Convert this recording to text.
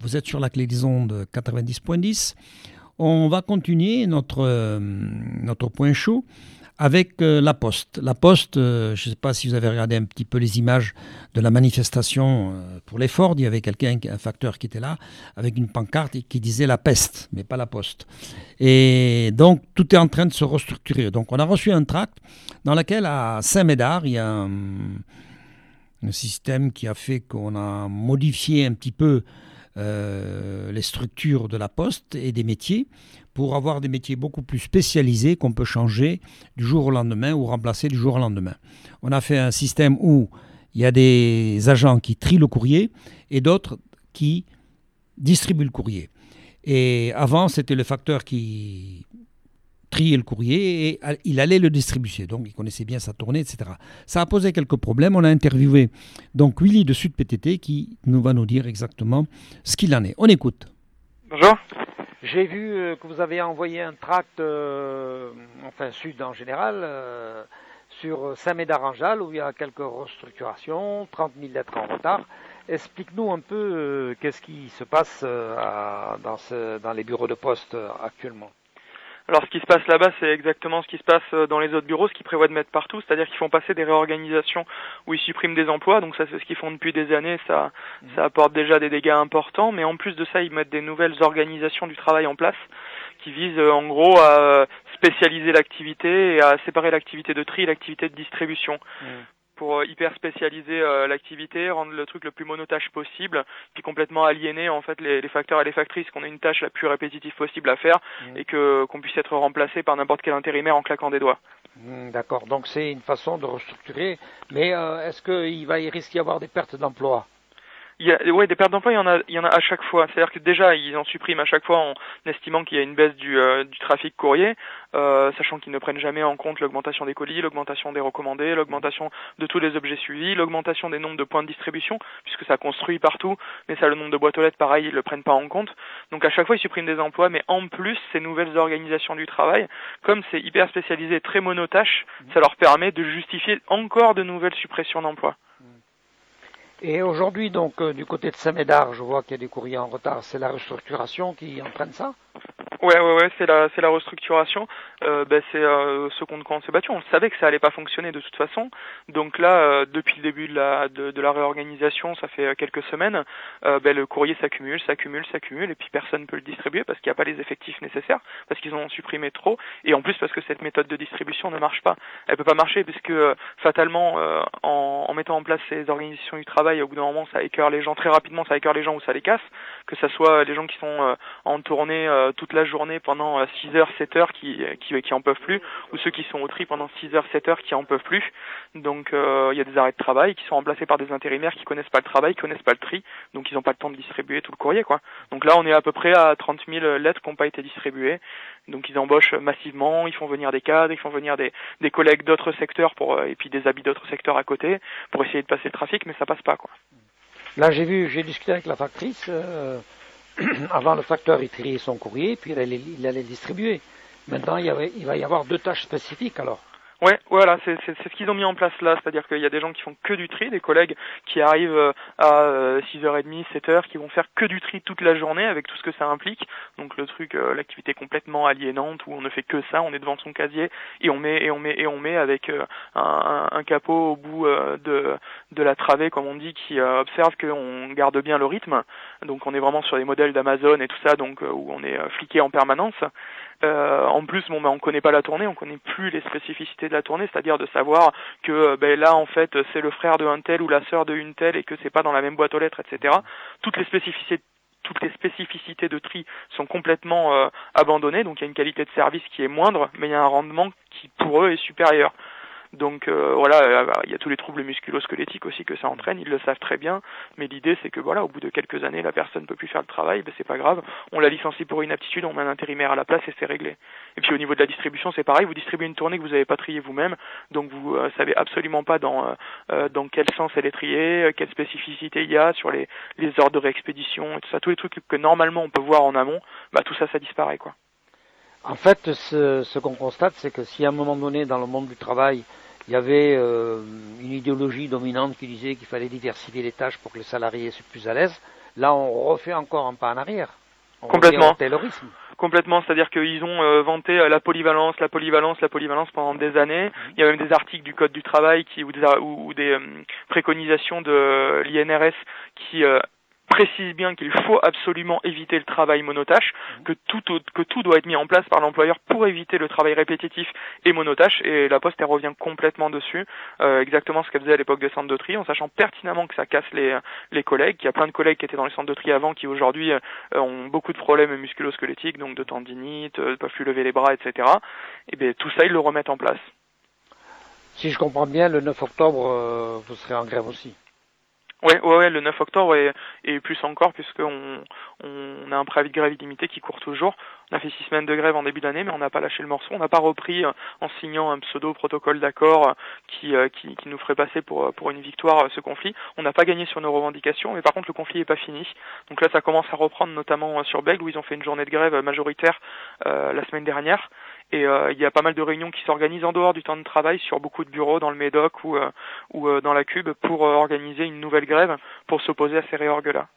Vous êtes sur la clé des ondes 90.10. On va continuer notre, euh, notre point chaud avec euh, la Poste. La Poste, euh, je ne sais pas si vous avez regardé un petit peu les images de la manifestation pour les Ford. Il y avait quelqu'un, un facteur qui était là, avec une pancarte qui disait la peste, mais pas la Poste. Et donc, tout est en train de se restructurer. Donc, on a reçu un tract dans lequel, à Saint-Médard, il y a un, un système qui a fait qu'on a modifié un petit peu euh, les structures de la poste et des métiers pour avoir des métiers beaucoup plus spécialisés qu'on peut changer du jour au lendemain ou remplacer du jour au lendemain. On a fait un système où il y a des agents qui trient le courrier et d'autres qui distribuent le courrier. Et avant, c'était le facteur qui trier le courrier et il allait le distribuer. Donc il connaissait bien sa tournée, etc. Ça a posé quelques problèmes. On a interviewé donc Willy de Sud PTT qui nous va nous dire exactement ce qu'il en est. On écoute. Bonjour. J'ai vu euh, que vous avez envoyé un tract, euh, enfin Sud en général, euh, sur Saint-Médard-en-Jalles où il y a quelques restructurations, 30 000 lettres en retard. Explique-nous un peu qu'est-ce qui se passe dans, dans les bureaux de poste actuellement. Alors ce qui se passe là-bas, c'est exactement ce qui se passe euh, dans les autres bureaux, ce qu'ils prévoient de mettre partout, c'est-à-dire qu'ils font passer des réorganisations où ils suppriment des emplois, donc ça c'est ce qu'ils font depuis des années, ça, mmh. ça apporte déjà des dégâts importants, mais en plus de ça, ils mettent des nouvelles organisations du travail en place qui visent euh, en gros à spécialiser l'activité et à séparer l'activité de tri et l'activité de distribution. Mmh pour euh, hyper spécialiser euh, l'activité, rendre le truc le plus monotâche possible, puis complètement aliéner en fait les, facteurs et les factrices, qu'on ait une tâche la plus répétitive possible à faire mmh. et que qu'on puisse être remplacé par n'importe quel intérimaire en claquant des doigts. Mmh, d'accord, donc c'est une façon de restructurer, mais euh, est-ce qu'il va y risque d'y avoir des pertes d'emploi? Il y a, ouais, des pertes d'emploi, il y en a, il y en a à chaque fois. C'est-à-dire que déjà, ils en suppriment à chaque fois en estimant qu'il y a une baisse du, euh, du trafic courrier, euh, sachant qu'ils ne prennent jamais en compte l'augmentation des colis, l'augmentation des recommandés, l'augmentation de tous les objets suivis, l'augmentation des nombres de points de distribution, puisque ça construit partout, mais ça, le nombre de boîtes aux lettres, pareil, ils le prennent pas en compte. Donc à chaque fois, ils suppriment des emplois, mais en plus, ces nouvelles organisations du travail, comme c'est hyper spécialisé, très monotâche, ça leur permet de justifier encore de nouvelles suppressions d'emplois. Et aujourd'hui, donc, euh, du côté de Saint-Médard, je vois qu'il y a des courriers en retard. C'est la restructuration qui entraîne ça Ouais, ouais, ouais, c'est la, c'est la restructuration. Euh, ben, c'est euh, ce contre quoi on s'est battu. On savait que ça allait pas fonctionner de toute façon. Donc là, euh, depuis le début de la, de, de, la réorganisation, ça fait euh, quelques semaines, ben, le courrier s'accumule, s'accumule, s'accumule, et puis personne ne peut le distribuer parce qu'il n'y a pas les effectifs nécessaires, parce qu'ils ont supprimé trop, et en plus parce que cette méthode de distribution ne marche pas. Elle peut pas marcher puisque fatalement, en, en, mettant en place ces organisations du travail, au bout d'un moment, ça écœure les gens très rapidement, ça écœure les gens ou ça les casse, que ce soit les gens qui sont en tournée toute la journée pendant 6 heures, 7 heures qui, qui, en peuvent plus, ou ceux qui sont au tri pendant 6 heures, 7 heures qui en peuvent plus. Donc euh, il y a des arrêts de travail qui sont remplacés par des intérimaires qui connaissent pas le travail, qui connaissent pas le tri, donc ils n'ont pas le temps de distribuer tout le courrier quoi. Donc là on est à peu près à 30 000 lettres qui n'ont pas été distribuées. Donc ils embauchent massivement, ils font venir des cadres, ils font venir des, des collègues d'autres secteurs pour euh, et puis des habits d'autres secteurs à côté pour essayer de passer le trafic, mais ça passe pas quoi. Là j'ai vu, j'ai discuté avec la factrice. Euh, avant le facteur il triait son courrier, puis il allait, il allait le distribuer. Maintenant, il, y avait, il va y avoir deux tâches spécifiques alors. Ouais, voilà, c'est ce qu'ils ont mis en place là, c'est-à-dire qu'il y a des gens qui font que du tri, des collègues qui arrivent euh, à 6h30, euh, 7h, qui vont faire que du tri toute la journée avec tout ce que ça implique. Donc le truc, euh, l'activité complètement aliénante où on ne fait que ça, on est devant son casier et on met et on met et on met avec un, un, capot au bout de de la travée comme on dit qui observe qu'on garde bien le rythme. Donc on est vraiment sur des modèles d'Amazon et tout ça, donc où on est fliqué en permanence. Euh, en plus, bon, ben, on connaît pas la tournée, on connaît plus les spécificités de la tournée, c'est-à-dire de savoir que euh, ben, là, en fait, c'est le frère de un tel ou la sœur de une telle et que c'est pas dans la même boîte aux lettres, etc. Toutes les spécificités toutes les spécificités de tri sont complètement euh, abandonnées, donc il y a une qualité de service qui est moindre, mais il y a un rendement qui pour eux est supérieur. Donc euh, voilà, euh, il y a tous les troubles musculo-squelettiques aussi que ça entraîne, ils le savent très bien, mais l'idée c'est que voilà, au bout de quelques années, la personne ne peut plus faire le travail, ben c'est pas grave, on la licencie pour une aptitude, on met un intérimaire à la place et c'est réglé. Et puis au niveau de la distribution, c'est pareil, vous distribuez une tournée que vous n'avez pas triée vous-même, donc vous euh, savez absolument pas dans dans quel sens elle est triée, quelle spécificité il y a sur les les ordres de réexpédition et tout ça, tous les trucs que normalement on peut voir en amont, bah tout ça ça disparaît quoi. En fait, ce, ce qu'on constate, c'est que si à un moment donné, dans le monde du travail, il y avait euh, une idéologie dominante qui disait qu'il fallait diversifier les tâches pour que les salariés soient plus à l'aise, Là, on refait encore un pas en arrière. Complètement. Complètement, c'est-à-dire qu'ils ont euh, vanté euh, la polyvalence, la polyvalence, la polyvalence pendant des années. Mhm. Il y a même des articles du Code du travail qui ou des, ou, des euh, préconisations de l'INRS qui précise bien qu'il faut absolument éviter le travail monotâche, mhm. que tout, que tout doit être mis en place par l'employeur pour éviter le travail répétitif et monotâche, et la Poste elle revient complètement dessus, euh, exactement ce qu'elle faisait à l'époque des centres de tri, en sachant pertinemment que ça casse les, les collègues, qu'il y a plein de collègues qui étaient dans les centres de tri avant, qui aujourd'hui euh, ont beaucoup de problèmes musculo-squelettiques, donc de tendinite, euh, ne peuvent plus lever les bras, etc. Et bien tout ça, ils le remettent en place. Si je comprends bien, le 9 octobre, vous serez en grève aussi. Ouais, ouais, ouais, le 9 octobre et, et plus encore puisqu'on on a un préavis de grève illimité qui court toujours. On a fait six semaines de grève en début d'année, mais on n'a pas lâché le morceau. On n'a pas repris euh, en signant un pseudo protocole d'accord euh, qui, euh, qui, qui, nous ferait passer pour, pour une victoire ce conflit. On n'a pas gagné sur nos revendications, mais par contre le conflit n'est pas fini. Donc là, ça commence à reprendre, notamment sur Bègle où ils ont fait une journée de grève majoritaire la semaine dernière. Et euh, il y a pas mal de réunions qui s'organisent en dehors du temps de travail sur beaucoup de bureaux dans le Médoc ou, euh, euh, dans la Cube pour organiser une nouvelle grève pour s'opposer à ces réorgues-là.